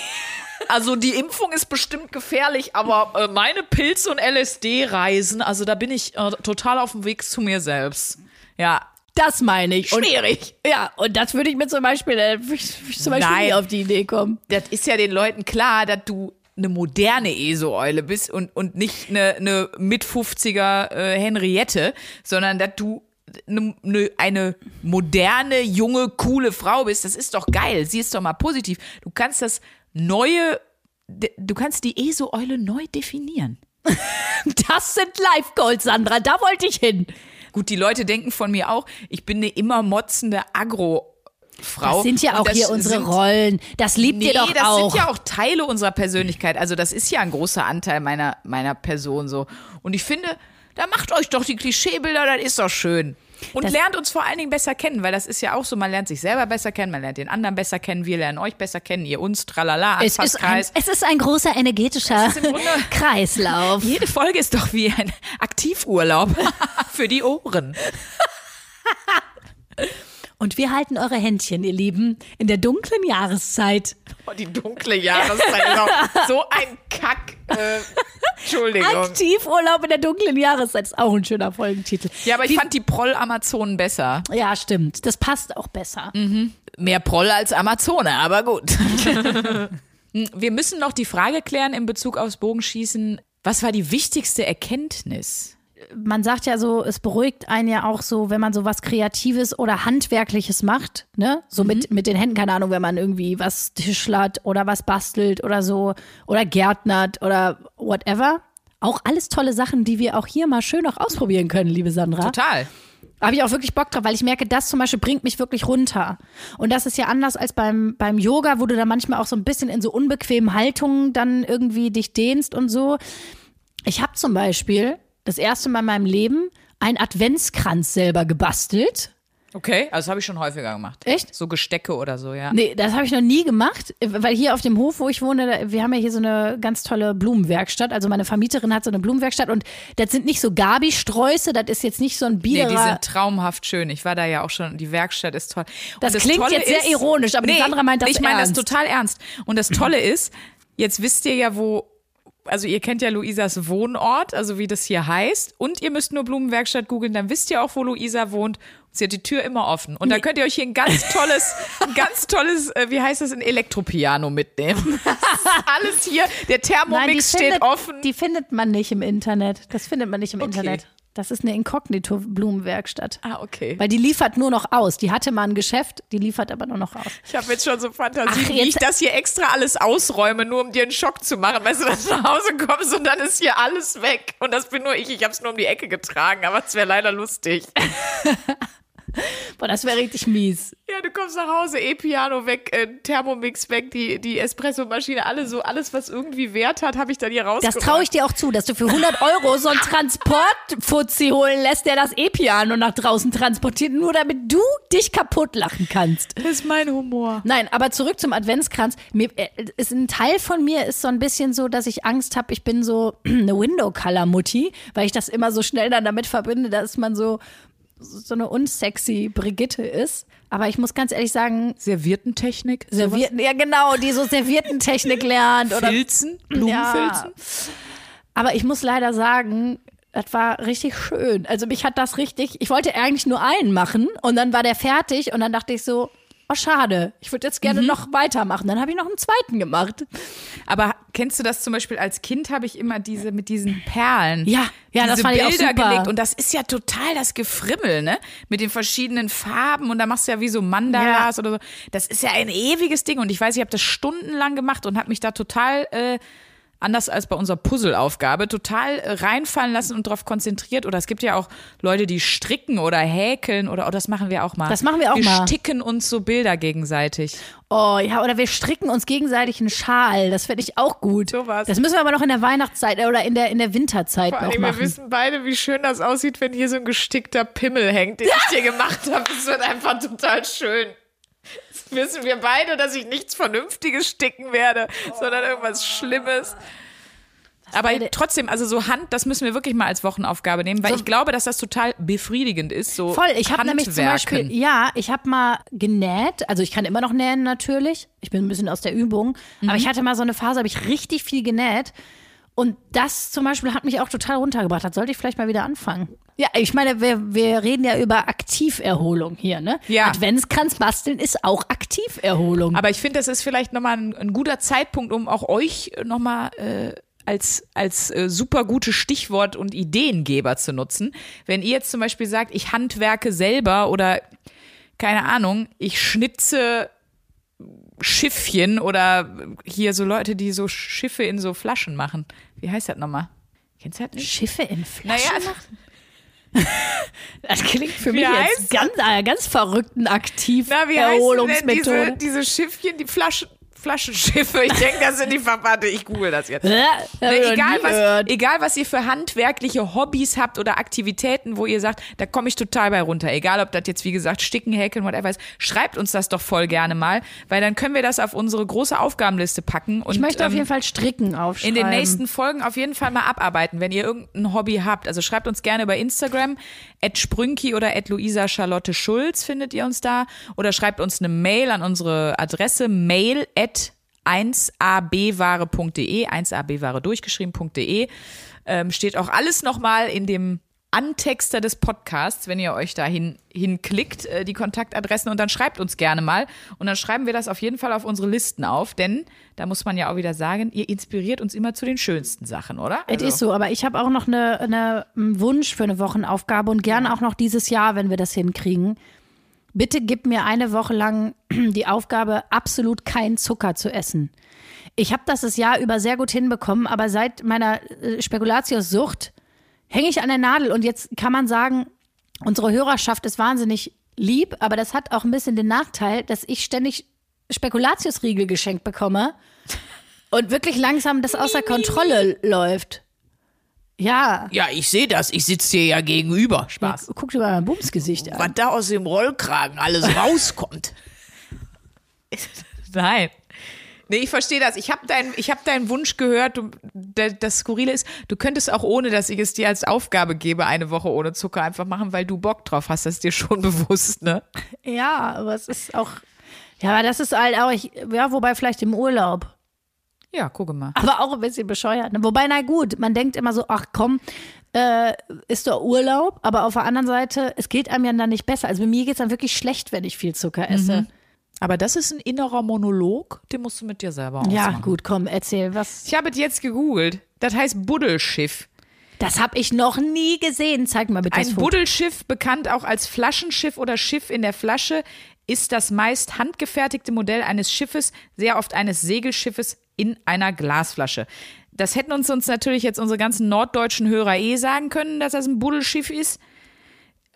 Also die Impfung ist bestimmt gefährlich, aber äh, meine Pilze- und LSD-Reisen, also da bin ich äh, total auf dem Weg zu mir selbst. Ja, Das meine ich. Und, schwierig. ja, und das würde ich mir zum Beispiel, äh, zum Beispiel Nein. nie auf die Idee kommen. das ist ja den Leuten klar, dass du eine moderne ESO-Eule bist und, und nicht eine, eine mit 50er äh, Henriette, sondern dass du eine, eine, eine moderne, junge, coole Frau bist. Das ist doch geil. Sieh es doch mal positiv. Du kannst das neue, du kannst die ESO-Eule neu definieren. Das sind Life-Goals, Sandra, da wollte ich hin. Gut, die Leute denken von mir auch, ich bin eine immer motzende Agro- Frau. Das sind ja auch das hier unsere sind- Rollen. Das liebt Nee, ihr doch das auch. sind ja auch Teile unserer Persönlichkeit. Also das ist ja ein großer Anteil meiner, meiner Person so. Und ich finde, da macht euch doch die Klischeebilder, das ist doch schön. Und Das- lernt uns vor allen Dingen besser kennen, weil das ist ja auch so, man lernt sich selber besser kennen, man lernt den anderen besser kennen, wir lernen euch besser kennen, ihr uns, tralala, es, ist ein, es ist ein großer energetischer Kreislauf. Jede Folge ist doch wie ein Aktivurlaub für die Ohren. Und wir halten eure Händchen, ihr Lieben, in der dunklen Jahreszeit. Oh, die dunkle Jahreszeit. ist auch so ein Kack. Äh, Entschuldigung. Aktivurlaub in der dunklen Jahreszeit ist auch ein schöner Folgentitel. Ja, aber ich Wie- fand die Proll-Amazonen besser. Ja, stimmt. Das passt auch besser. Mehr Proll als Amazone, aber gut. Wir müssen noch die Frage klären in Bezug aufs Bogenschießen. Was war die wichtigste Erkenntnis? Man sagt ja so, es beruhigt einen ja auch so, wenn man so was Kreatives oder Handwerkliches macht, ne? So mit, mit den Händen, keine Ahnung, wenn man irgendwie was tischlert oder was bastelt oder so oder gärtnert oder whatever. Auch alles tolle Sachen, die wir auch hier mal schön noch ausprobieren können, liebe Sandra. Total. Habe ich auch wirklich Bock drauf, weil ich merke, das zum Beispiel bringt mich wirklich runter. Und das ist ja anders als beim, beim Yoga, wo du da manchmal auch so ein bisschen in so unbequemen Haltungen dann irgendwie dich dehnst und so. Ich habe zum Beispiel das erste Mal in meinem Leben einen Adventskranz selber gebastelt. Okay, also das habe ich schon häufiger gemacht. Echt? So Gestecke oder so, ja. Nee, das habe ich noch nie gemacht, weil hier auf dem Hof, wo ich wohne, wir haben ja hier so eine ganz tolle Blumenwerkstatt. Also meine Vermieterin hat so eine Blumenwerkstatt und das sind nicht so Gabi-Sträuße, das ist jetzt nicht so ein Nee, Biederer. die sind traumhaft schön. Ich war da ja auch schon. Die Werkstatt ist toll. Und Das klingt jetzt sehr ironisch, aber die Sandra meint das Ich meine das total ernst. Und das Tolle ist, jetzt wisst ihr ja, wo. Also ihr kennt ja Luisas Wohnort, also wie das hier heißt. Und ihr müsst nur Blumenwerkstatt googeln, dann wisst ihr auch, wo Luisa wohnt. Sie hat die Tür immer offen. Und da könnt ihr euch hier ein ganz tolles, ein ganz tolles, äh, wie heißt das, ein Elektropiano mitnehmen. Alles hier. Der Nein, Thermomix steht findet, offen. Die findet man nicht im Internet. Das findet man nicht im Okay. Internet. Das ist eine Inkognito-Blumenwerkstatt. ah, okay. Weil die liefert nur noch aus. Die hatte mal ein Geschäft, die liefert aber nur noch aus. Ich habe jetzt schon so Fantasie, Ach, wie ich das hier extra alles ausräume, nur um dir einen Schock zu machen. Weißt du, dass du nach Hause kommst und dann ist hier alles weg. Und das bin nur ich. Ich habe es nur um die Ecke getragen, aber es wäre leider lustig. Boah, das wäre richtig mies. Ja, du kommst nach Hause, E-Piano weg, äh, Thermomix weg, die, die Espresso-Maschine, alle so, alles, was irgendwie Wert hat, habe ich dann hier Das rausgebracht. traue ich dir auch zu, dass du für 100 Euro so einen Transportfuzzi holen lässt, der das E-Piano nach draußen transportiert, nur damit du dich kaputt lachen kannst. Das ist mein Humor. Nein, aber zurück zum Adventskranz. Mir, äh, ist ein Teil von mir ist so ein bisschen so, dass ich Angst habe, ich bin so eine Window-Color-Mutti, weil ich das immer so schnell dann damit verbinde, dass man so so eine unsexy Brigitte ist. Aber ich muss ganz ehrlich sagen, Serviertentechnik? Servierten, ja genau, die so Serviertentechnik lernt oder Filzen? Blumenfilzen? Aber ich muss leider sagen, das war richtig schön. Also mich hat das richtig, ich wollte eigentlich nur einen machen und dann war der fertig und dann dachte ich so, oh schade, ich würde jetzt gerne noch weitermachen. Dann habe ich noch einen zweiten gemacht. Aber kennst du das zum Beispiel als Kind habe ich immer diese mit diesen Perlen. Ja, ja, diese das fand ich auch Bilder super. gelegt und das ist ja total das Gefrimmel, ne? Mit den verschiedenen Farben und da machst du ja wie so Mandalas oder so. Das ist ja ein ewiges Ding und ich weiß, ich habe das stundenlang gemacht und habe mich da total äh, anders als bei unserer Puzzleaufgabe total äh, reinfallen lassen und darauf konzentriert. Oder es gibt ja auch Leute, die stricken oder häkeln oder oh, das machen wir auch mal. Das machen wir auch wir mal. Wir sticken uns so Bilder gegenseitig. Oh ja, oder wir stricken uns gegenseitig einen Schal. Das fände ich auch gut. Sowas. Das müssen wir aber noch in der Weihnachtszeit äh, oder in der, in der Winterzeit Vor noch allem, wir machen. wissen beide, wie schön das aussieht, wenn hier so ein gestickter Pimmel hängt, den ich dir gemacht habe. Das wird einfach total schön. Wissen wir beide, dass ich nichts Vernünftiges sticken werde, sondern irgendwas Schlimmes. Aber trotzdem, also so Hand, das müssen wir wirklich mal als Wochenaufgabe nehmen, weil ich glaube, dass das total befriedigend ist. So Voll, ich habe nämlich zum Beispiel, ja, ich habe mal genäht, also ich kann immer noch nähen natürlich, ich bin ein bisschen aus der Übung, Mhm. aber ich hatte mal so eine Phase, habe ich richtig viel genäht und das zum Beispiel hat mich auch total runtergebracht, das sollte ich vielleicht mal wieder anfangen. Ja, ich meine, wir, wir reden ja über Aktiverholung hier, ne? Ja. Adventskranz basteln ist auch Aktiverholung. Aber ich finde, das ist vielleicht nochmal ein, ein guter Zeitpunkt, um auch euch nochmal äh, als, als äh, super gute Stichwort und Ideengeber zu nutzen. Wenn ihr jetzt zum Beispiel sagt, ich handwerke selber oder keine Ahnung, ich schnitze Schiffchen oder hier so Leute, die so Schiffe in so Flaschen machen. Wie heißt das nochmal? Kennst du das nicht? Schiffe in Flaschen? Naja, Das klingt für Wie mich jetzt ganz, äh, ganz verrückten na, wie denn diese, diese Schiffchen, die Flaschen, Flaschenschiffe? Ich denke, das sind die Verwandte. Ich google das jetzt. Äh, Ne, noch egal, was, egal, was ihr für handwerkliche Hobbys habt oder Aktivitäten, wo ihr sagt, da komme ich total bei runter. Egal, ob das jetzt, wie gesagt, Sticken, Häkeln, whatever ist. Schreibt uns das doch voll gerne mal, weil dann können wir das auf unsere große Aufgabenliste packen. Und, Ich möchte auf ähm, jeden Fall Stricken in aufschreiben. den nächsten Folgen auf jeden Fall mal abarbeiten, wenn ihr irgendein Hobby habt. Also schreibt uns gerne bei Instagram, at Sprünki oder at Luisa Charlotte Schulz findet ihr uns da. Oder schreibt uns eine Mail an unsere Adresse mail at 1abware.de, 1abware durchgeschrieben.de. Ähm, steht auch alles nochmal in dem Antexter des Podcasts, wenn ihr euch da hin, hinklickt, äh, die Kontaktadressen und dann schreibt uns gerne mal. Und dann schreiben wir das auf jeden Fall auf unsere Listen auf, denn da muss man ja auch wieder sagen, ihr inspiriert uns immer zu den schönsten Sachen, oder? Es ist so, aber ich habe auch noch eine, eine, einen Wunsch für eine Wochenaufgabe und gerne auch noch dieses Jahr, wenn wir das hinkriegen. Bitte gib mir eine Woche lang die Aufgabe, absolut keinen Zucker zu essen. Ich habe das das Jahr über sehr gut hinbekommen, aber seit meiner äh, Spekulatius-Sucht hänge ich an der Nadel und jetzt kann man sagen, unsere Hörerschaft ist wahnsinnig lieb, aber das hat auch ein bisschen den Nachteil, dass ich ständig Spekulatiusriegel geschenkt bekomme und wirklich langsam das außer Kontrolle läuft. Ja. Ja, ich sehe das. Ich sitze dir ja gegenüber. Spaß. Guck dir mal mein Bumsgesicht an. Was da aus dem Rollkragen alles rauskommt. Nein. Nee, ich verstehe das. Ich habe deinen hab deinen Wunsch gehört. Du, das Skurrile ist, du könntest auch ohne, dass ich es dir als Aufgabe gebe, eine Woche ohne Zucker einfach machen, weil du Bock drauf hast. Das ist dir schon bewusst, ne? Ja, aber es ist auch. Ja, aber das ist halt auch. Ich, ja, wobei vielleicht im Urlaub. Ja, gucke mal. Aber auch ein bisschen bescheuert. Ne? Wobei, na gut, man denkt immer so, ach komm, äh, ist doch Urlaub. Aber auf der anderen Seite, es geht einem ja dann nicht besser. Also bei mir geht es dann wirklich schlecht, wenn ich viel Zucker esse. Aber das ist ein innerer Monolog, den musst du mit dir selber Ja, ausmachen. gut, komm, erzähl, was. Ich habe es jetzt gegoogelt. Das heißt Buddelschiff. Das habe ich noch nie gesehen. Zeig mal bitte das Ein Foto. Buddelschiff, bekannt auch als Flaschenschiff oder Schiff in der Flasche, ist das meist handgefertigte Modell eines Schiffes, sehr oft eines Segelschiffes in einer Glasflasche. Das hätten uns, uns natürlich jetzt unsere ganzen norddeutschen Hörer eh sagen können, dass das ein Buddelschiff ist.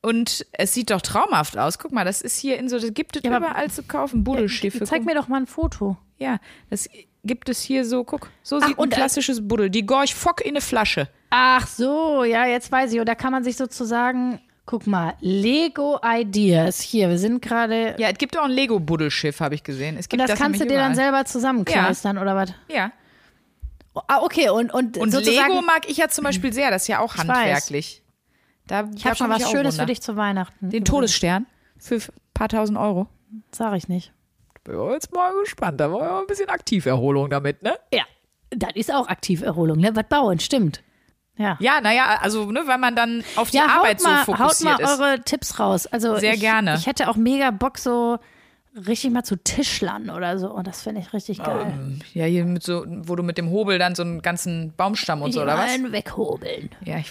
Und es sieht doch traumhaft aus. Guck mal, das ist hier in so, das gibt es Ja, aber- überall zu kaufen, Buddelschiffe. Zeig Guck mir doch mal ein Foto. Ja, das gibt es hier so, guck, so Ach, sieht ein und, äh, klassisches Buddel. Die Gorch Fock in eine Flasche. Ach so, ja, jetzt weiß ich. Und da kann man sich sozusagen, guck mal, Lego Ideas. Hier, wir sind gerade. Ja, es gibt auch ein Lego-Buddelschiff, habe ich gesehen. Es Und gibt das, kannst du dir dann überall. selber zusammenkleistern, oder was? Ja. Ah, okay, und, und, Und Lego mag ich ja zum Beispiel sehr, das ist ja auch handwerklich. Da, ich habe schon was Schönes für dich zu Weihnachten. Den Todesstern für ein paar tausend Euro. Sag ich nicht. Bin jetzt mal gespannt. Da war ja ein bisschen Aktiverholung damit, ne? Ja, das ist auch Aktiverholung, ne? Was bauen, stimmt. Ja. Ja, naja, also, ne, weil man dann auf die Ja, Arbeit haut mal, so haut fokussiert mal ist. eure Tipps raus. Also Sehr ich, gerne. Ich hätte auch mega Bock, so richtig mal zu Tischlern oder so. Und das finde ich richtig geil. Ja, hier mit so, wo du mit dem Hobel dann so einen ganzen Baumstamm und so, oder was? Allen weghobeln. Ja, ich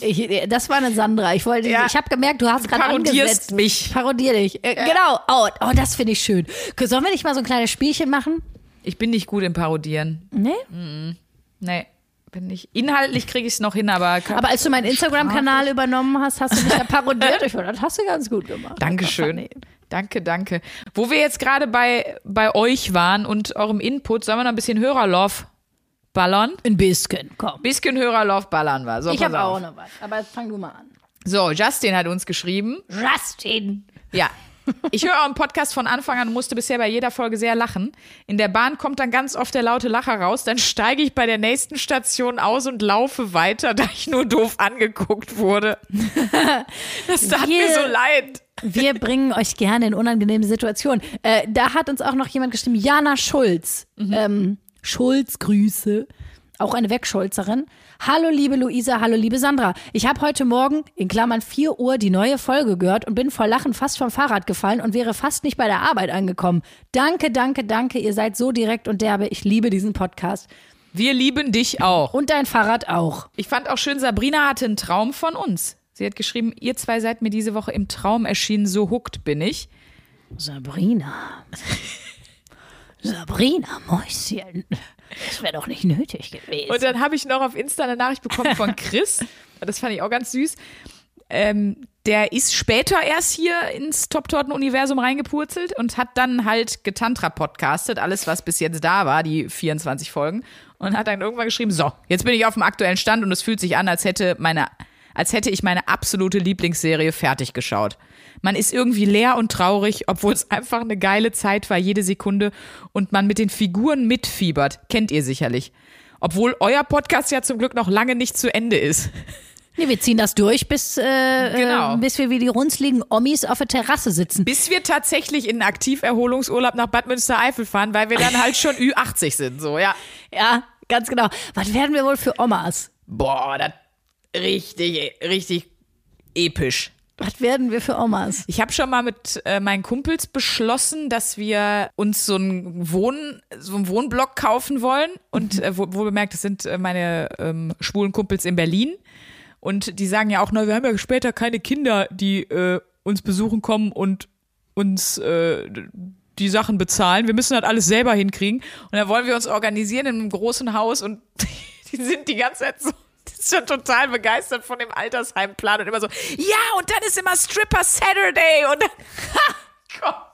Ich, das war eine Sandra. Ich wollte, Ja. ich habe gemerkt, du hast gerade parodierst angesetzt. mich. Ich parodiere dich. Äh, Genau. Oh, oh das finde ich schön. Sollen wir nicht mal so ein kleines Spielchen machen? Ich bin nicht gut im Parodieren. Nee? Nee, bin ich. Inhaltlich kriege ich es noch hin, aber. Aber als du meinen Instagram-Kanal übernommen hast, hast du mich ja parodiert. Ich fand, das hast du ganz gut gemacht. Dankeschön. Danke, danke. Wo wir jetzt gerade bei, bei euch waren und eurem Input, sollen wir noch ein bisschen Hörerlove ballern? Ein bisschen, komm. Bisschen Hörerlove ballern wir. So, Ich habe auch noch was. Aber fang du mal an. So, Justin hat uns geschrieben. Justin. Ja. Ich höre euren Podcast von Anfang an und musste bisher bei jeder Folge sehr lachen. In der Bahn kommt dann ganz oft der laute Lacher raus. Dann steige ich bei der nächsten Station aus und laufe weiter, da ich nur doof angeguckt wurde. Das tat mir Wir- so leid. Wir bringen euch gerne in unangenehme Situationen. Äh, da hat uns auch noch jemand geschrieben, Jana Schulz. Ähm, Schulz, Grüße. Auch eine Wegschulzerin. Hallo liebe Luisa, hallo liebe Sandra. Ich habe heute Morgen, in Klammern 4 Uhr, die neue Folge gehört und bin vor Lachen fast vom Fahrrad gefallen und wäre fast nicht bei der Arbeit angekommen. Danke, danke, danke. Ihr seid so direkt und derbe. Ich liebe diesen Podcast. Wir lieben dich auch. Und dein Fahrrad auch. Ich fand auch schön, Sabrina hatte einen Traum von uns. Sie hat geschrieben, ihr zwei seid mir diese Woche im Traum erschienen, so hooked bin ich. Sabrina. Sabrina, Mäuschen. Das wäre doch nicht nötig gewesen. Und dann habe ich noch auf Insta eine Nachricht bekommen von Chris. Das fand ich auch ganz süß. Ähm, der ist später erst hier ins Top-Torten-Universum reingepurzelt und hat dann halt getantra-podcastet, alles, was bis jetzt da war, die 24 Folgen. Und hat dann irgendwann geschrieben, so, jetzt bin ich auf dem aktuellen Stand und es fühlt sich an, als hätte meine, als hätte ich meine absolute Lieblingsserie fertig geschaut. Man ist irgendwie leer und traurig, obwohl es einfach eine geile Zeit war, jede Sekunde, und man mit den Figuren mitfiebert. Kennt ihr sicherlich. Obwohl euer Podcast ja zum Glück noch lange nicht zu Ende ist. Nee, wir ziehen das durch, bis, äh, Genau. äh, bis wir wie die runzligen Omis auf der Terrasse sitzen. Bis wir tatsächlich in einen Aktiverholungsurlaub nach Bad Münstereifel fahren, weil wir dann halt schon Ü80 sind, so, ja. Ja, ganz genau. Was werden wir wohl für Omas? Boah, das richtig, richtig episch. Was werden wir für Omas? Ich habe schon mal mit äh, meinen Kumpels beschlossen, dass wir uns so einen, Wohn, so einen Wohnblock kaufen wollen. Und äh, wo, wo bemerkt, das sind äh, meine ähm, schwulen Kumpels in Berlin. Und die sagen ja auch, na, wir haben ja später keine Kinder, die äh, uns besuchen kommen und uns äh, die Sachen bezahlen. Wir müssen das alles selber hinkriegen. Und dann wollen wir uns organisieren in einem großen Haus und die sind die ganze Zeit so ist schon total begeistert von dem Altersheimplan und immer so, ja, und dann ist immer Stripper Saturday und dann,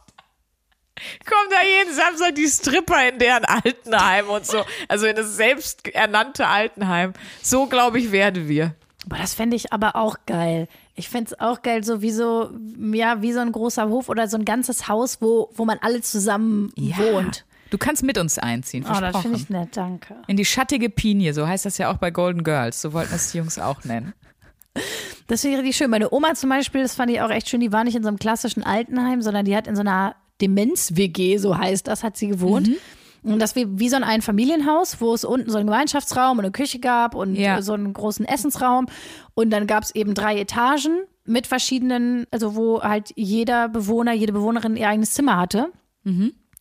kommen da jeden Samstag die Stripper in deren Altenheim und so. Also in das selbsternannte Altenheim. So, glaube ich, werden wir. Boah, das fände ich aber auch geil. Ich fände es auch geil, so wie so, ja, wie so ein großer Hof oder so ein ganzes Haus, wo, wo man alle zusammen wohnt. Du kannst mit uns einziehen, Oh, das versprochen. finde ich nett, danke. in die schattige Pinie, so heißt das ja auch bei Golden Girls. So wollten das die Jungs auch nennen. Das finde ich richtig schön. Meine Oma zum Beispiel, das fand ich auch echt schön, die war nicht in so einem klassischen Altenheim, sondern die hat in so einer Demenz-WG, so heißt das, hat sie gewohnt. Und das wie, wie so ein Einfamilienhaus, wo es unten so einen Gemeinschaftsraum und eine Küche gab und Ja. äh, so einen großen Essensraum. Und dann gab es eben drei Etagen mit verschiedenen, also wo halt jeder Bewohner, jede Bewohnerin ihr eigenes Zimmer hatte.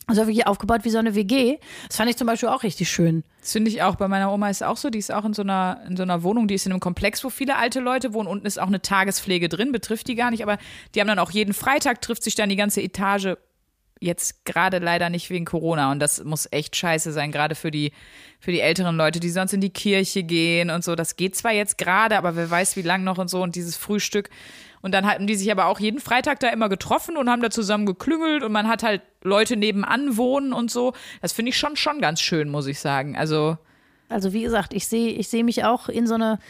Also wirklich aufgebaut wie so eine WG. Das fand ich zum Beispiel auch richtig schön. Das finde ich auch. Bei meiner Oma ist es auch so. Die ist auch in so einer, in so einer Wohnung, die ist in einem Komplex, wo viele alte Leute wohnen. Unten ist auch eine Tagespflege drin, betrifft die gar nicht. Aber die haben dann auch jeden Freitag, trifft sich dann die ganze Etage. Jetzt gerade leider nicht wegen Corona. Und das muss echt scheiße sein, gerade für die, für die älteren Leute, die sonst in die Kirche gehen und so. Das geht zwar jetzt gerade, aber wer weiß, wie lang noch und so. Und dieses Frühstück. Und dann hatten die sich aber auch jeden Freitag da immer getroffen und haben da zusammen geklüngelt und man hat halt Leute nebenan wohnen und so. Das finde ich schon, schon ganz schön, muss ich sagen. Also, Also wie gesagt, ich sehe ich sehe mich auch in so eine,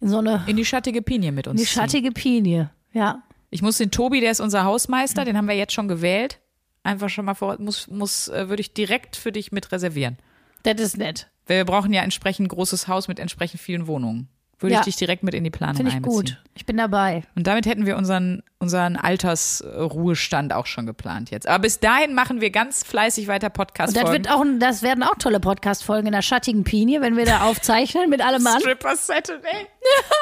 in so eine in die schattige Pinie mit uns. die ziehen. schattige Pinie. Ja. Ich muss den Tobi, der ist unser Hausmeister, den haben wir jetzt schon gewählt. Einfach schon mal vor, muss, muss, äh, würde ich direkt für dich mit reservieren. Das ist nett. Weil wir brauchen ja entsprechend großes Haus mit entsprechend vielen Wohnungen. Würde Ja. ich dich direkt mit in die Planung Finde ich einbeziehen. gut. Ich bin dabei. Und damit hätten wir unseren, unseren Altersruhestand auch schon geplant jetzt. Aber bis dahin machen wir ganz fleißig weiter podcast Und das, wird auch, das werden auch tolle Podcast-Folgen in der schattigen Pinie, wenn wir da aufzeichnen mit allem Mann. Stripper Saturday.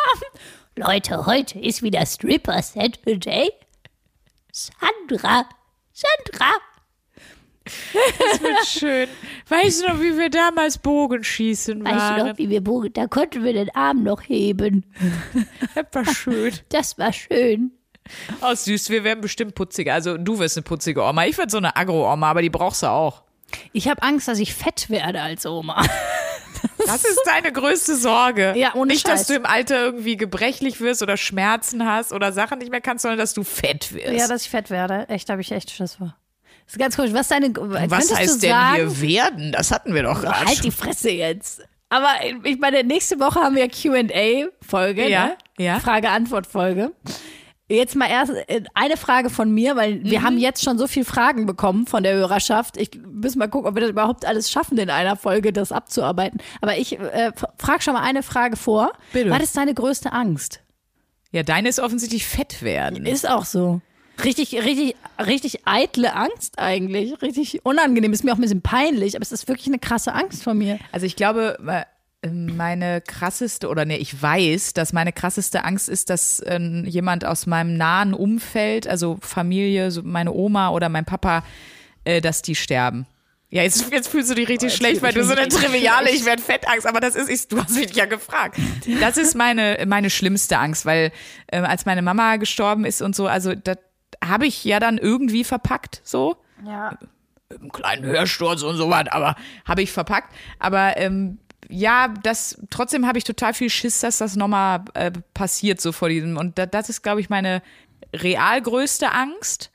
Leute, heute ist wieder Stripper Saturday. Sandra, Sandra. Schön. Weißt du noch, wie wir damals Bogenschießen Weißt du waren? noch, wie wir, Bogen- da konnten wir den Arm noch heben. Das war schön. Das war schön. Oh, süß, wir werden bestimmt putziger. Also du wirst eine putzige Oma. Ich werde so eine Agro-Oma, aber die brauchst du auch. Ich habe Angst, dass ich fett werde als Oma. Das ist deine größte Sorge. Ja, ohne Nicht, dass Scheiß. du im Alter irgendwie gebrechlich wirst oder Schmerzen hast oder Sachen nicht mehr kannst, sondern dass du fett wirst. Ja, dass ich fett werde. Echt, habe ich echt Schiss vor. Das ist ganz komisch. Was deine. Was heißt denn sagen, hier werden? Das hatten wir doch gerade. Halt die Fresse jetzt. Aber ich meine, nächste Woche haben wir QA-Folge. Ja, ne? ja. Frage-Antwort-Folge. Jetzt mal erst äh, eine Frage von mir, weil wir Mhm. haben jetzt schon so viele Fragen bekommen von der Hörerschaft. Ich muss mal gucken, ob wir das überhaupt alles schaffen, in einer Folge das abzuarbeiten. Aber ich äh, frage schon mal eine Frage vor. Bitte. Was ist deine größte Angst? Ja, deine ist offensichtlich fett werden. Ist auch so. Richtig, richtig, richtig eitle Angst eigentlich. Richtig unangenehm. Ist mir auch ein bisschen peinlich, aber es ist wirklich eine krasse Angst von mir. Also ich glaube, äh, meine krasseste, oder nee, ich weiß, dass meine krasseste Angst ist, dass äh, jemand aus meinem nahen Umfeld, also Familie, so meine Oma oder mein Papa, äh, dass die sterben. Ja, jetzt, jetzt fühlst du dich richtig schlecht, weil du so eine triviale, ich werde Fettangst, aber das ist, ich, du hast mich ja gefragt. Das ist meine, meine schlimmste Angst, weil äh, als meine Mama gestorben ist und so, also das habe ich ja dann irgendwie verpackt, so Ja. einen kleinen Hörsturz und so was, aber habe ich verpackt. Aber ähm, ja, das trotzdem habe ich total viel Schiss, dass das nochmal äh, passiert so vor diesem. Und da, das ist, glaube ich, meine real größte Angst.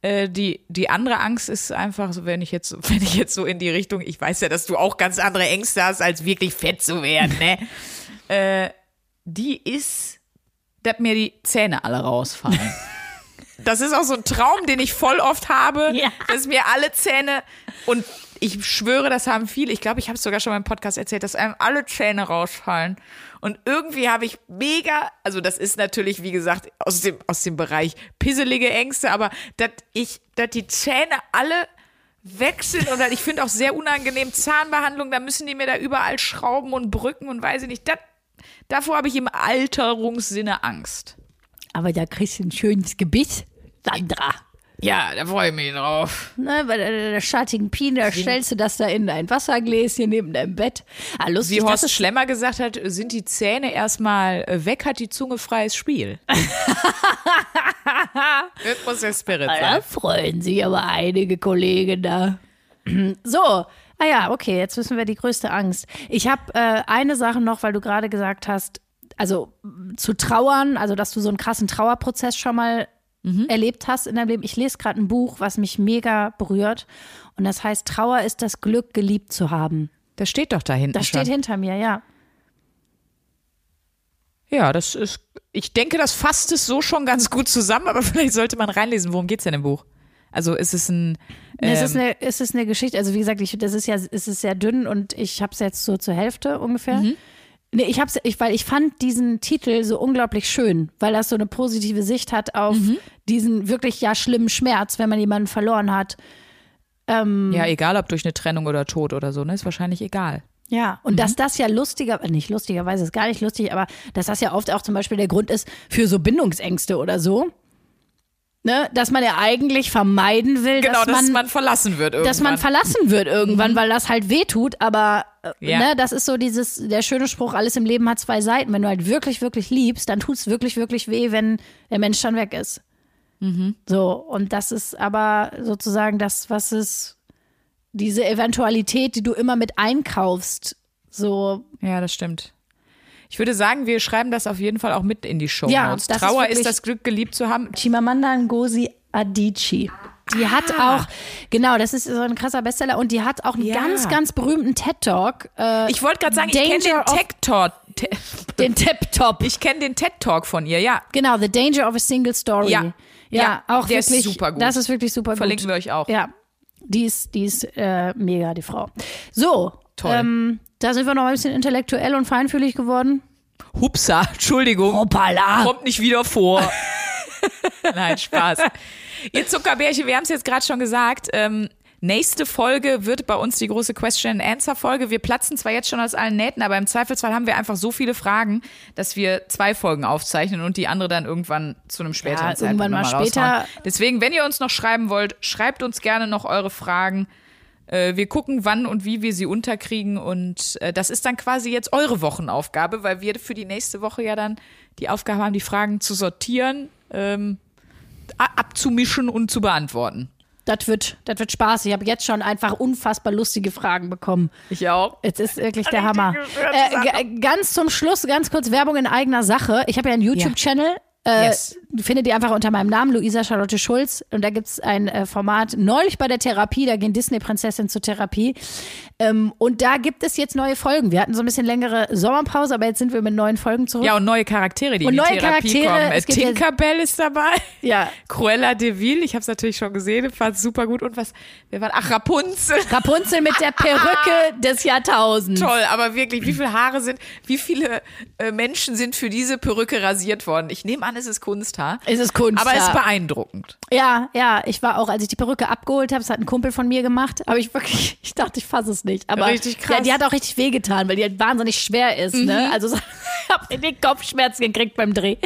Äh, die, die andere Angst ist einfach so, wenn ich jetzt, wenn ich jetzt so in die Richtung, ich weiß ja, dass du auch ganz andere Ängste hast, als wirklich fett zu werden, ne? äh, die ist, dass mir die Zähne alle rausfallen. Das ist auch so ein Traum, den ich voll oft habe, Ja. dass mir alle Zähne und ich schwöre, das haben viele, ich glaube, ich habe es sogar schon mal im Podcast erzählt, dass einem alle Zähne rausfallen. Und irgendwie habe ich mega, also das ist natürlich, wie gesagt, aus dem, aus dem Bereich pisselige Ängste, aber dass ich, dass die Zähne alle weg sind und dann, ich finde auch sehr unangenehm Zahnbehandlung, da müssen die mir da überall schrauben und brücken und weiß ich nicht. Das, davor habe ich im Alterungssinne Angst. Aber da kriegst du ein schönes Gebiss, Sandra. Ja, da freue ich mich drauf. Ne, bei der, der schattigen Pine, da stellst du das da in dein Wassergläschen neben deinem Bett. Ah, lustig, Wie Horst Schlemmer gesagt hat, sind die Zähne erstmal äh, weg, hat die Zunge freies Spiel. das muss der Spirit da sein. freuen sich aber einige Kollegen da. So, ah ja, okay, jetzt wissen wir die größte Angst. Ich habe äh, eine Sache noch, weil du gerade gesagt hast, also zu trauern, also dass du so einen krassen Trauerprozess schon mal erlebt hast in deinem Leben. Ich lese gerade ein Buch, was mich mega berührt. Und das heißt, Trauer ist das Glück, geliebt zu haben. Das steht doch da hinten Das steht schon. hinter mir, ja. Ja, das ist, ich denke, das fasst es so schon ganz gut zusammen, aber vielleicht sollte man reinlesen. Worum geht's denn im Buch? Also ist es ein, Nee, es, ist ähm, eine, es ist eine Geschichte, also wie gesagt, ich, das ist ja, es ist sehr dünn und ich habe es jetzt so zur Hälfte ungefähr. Mhm. Nee, ich hab's, ich, weil ich fand diesen Titel so unglaublich schön, weil das so eine positive Sicht hat auf Mhm. diesen wirklich ja schlimmen Schmerz, wenn man jemanden verloren hat. ja, egal ob durch eine Trennung oder Tod oder so, ne, ist wahrscheinlich egal. Ja, und Mhm. dass das ja lustiger, äh, nicht lustigerweise ist gar nicht lustig, aber dass das ja oft auch zum Beispiel der Grund ist für so Bindungsängste oder so. Ne? Dass man ja eigentlich vermeiden will, Genau, dass man, verlassen wird irgendwann. dass man verlassen wird irgendwann, weil das halt weh tut, aber äh, Ja. ne, das ist so dieses, der schöne Spruch, alles im Leben hat zwei Seiten. Wenn du halt wirklich, wirklich liebst, dann tut es wirklich, wirklich weh, wenn der Mensch dann weg ist. So, und das ist aber sozusagen das, was es, diese Eventualität, die du immer mit einkaufst, so Ja, das stimmt. Ich würde sagen, wir schreiben das auf jeden Fall auch mit in die Show Ja, Notes. das ist Trauer ist, wirklich- das Glück, geliebt zu haben. Chimamanda Ngozi Adichie. Die hat Ah. auch, genau, das ist so ein krasser Bestseller und die hat auch einen Ja. ganz, ganz berühmten TED-Talk. Äh, Ich wollte gerade sagen, ich kenne den Danger of- Tech Talk. Te- den TED-Top. Ich kenne den TED Talk von ihr, ja. Genau, The Danger of a Single Story. Ja. ja, Ja, auch der ist wirklich. super gut. Das ist wirklich super Verlinken gut. wir euch auch. Ja, die ist, die ist äh, mega, die Frau. So, Toll. Ähm, da sind wir noch ein bisschen intellektuell und feinfühlig geworden. Hupsa, Entschuldigung. Hoppala. Kommt nicht wieder vor. Nein, Spaß. Ihr Zuckerbärchen, wir haben es jetzt gerade schon gesagt. Ähm, nächste Folge wird bei uns die große Question-and-Answer-Folge. Wir platzen zwar jetzt schon aus allen Nähten, aber im Zweifelsfall haben wir einfach so viele Fragen, dass wir zwei Folgen aufzeichnen und die andere dann irgendwann zu einem späteren Ja, Zeitpunkt irgendwann mal später. raushauen. Deswegen, wenn ihr uns noch schreiben wollt, schreibt uns gerne noch eure Fragen. Äh, Wir gucken, wann und wie wir sie unterkriegen. Und äh, das ist dann quasi jetzt eure Wochenaufgabe, weil wir für die nächste Woche ja dann die Aufgabe haben, die Fragen zu sortieren, ähm, abzumischen und zu beantworten. Das wird, das wird Spaß. Ich habe jetzt schon einfach unfassbar lustige Fragen bekommen. Ich auch. Es ist wirklich der Hammer. Äh, ganz zum Schluss, ganz kurz Werbung in eigener Sache. Ich habe ja einen YouTube-Channel. Äh, Yes. Findet ihr einfach unter meinem Namen, Luisa Charlotte Schulz. Und da gibt's ein äh, Format, neulich bei der Therapie, da gehen Disney-Prinzessin zur Therapie. Ähm, und da gibt es jetzt neue Folgen. Wir hatten so ein bisschen längere Sommerpause, aber jetzt sind wir mit neuen Folgen zurück. Ja, und neue Charaktere, die Und in die neue Therapie Charaktere, kommen. Äh, es gibt Tinkerbell ist dabei. Ja. Cruella de Vil, ich habe es natürlich schon gesehen, fand super gut. Und was, wer war, ach, Rapunzel. Rapunzel mit der Perücke des Jahrtausends. Toll, aber wirklich, wie viele Haare sind, wie viele äh, Menschen sind für diese Perücke rasiert worden? Ich nehme an, es ist Kunsthaar. Es ist Kunst. Aber es ja. ist beeindruckend. Ja, ja, ich war auch, als ich die Perücke abgeholt habe, das hat ein Kumpel von mir gemacht, aber ich wirklich, ich dachte, ich fasse es nicht. Aber Richtig krass. Ja, die hat auch richtig wehgetan, weil die halt wahnsinnig schwer ist, ne? Also so, ich habe den Kopfschmerzen gekriegt beim Dreh.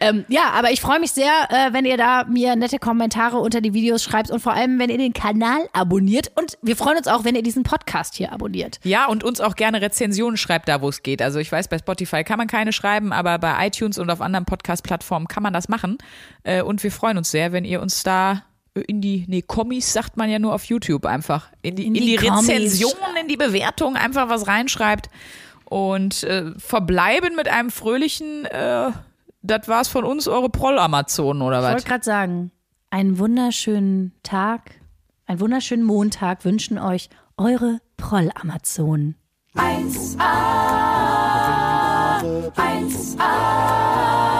Ähm, ja, aber ich freue mich sehr, äh, wenn ihr da mir nette Kommentare unter die Videos schreibt und vor allem, wenn ihr den Kanal abonniert und wir freuen uns auch, wenn ihr diesen Podcast hier abonniert. Ja, und uns auch gerne Rezensionen schreibt da, wo es geht. Also ich weiß, bei Spotify kann man keine schreiben, aber bei iTunes und auf anderen Podcast-Plattformen kann man das machen. Äh, Und wir freuen uns sehr, wenn ihr uns da in die, nee, Kommis sagt man ja nur auf YouTube einfach. In die, in die die, Kommis. Rezensionen, in die Bewertung einfach was reinschreibt. Und äh, verbleiben mit einem fröhlichen, äh, das war's von uns, eure Proll-Amazonen oder Ich was? wollte gerade sagen, einen wunderschönen Tag, einen wunderschönen Montag wünschen euch eure Proll-Amazonen. 1A, 1A,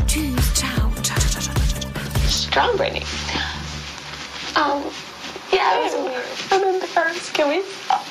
Strong, Brittany. Um, oh, yeah, I remember, first. Can we? Oh,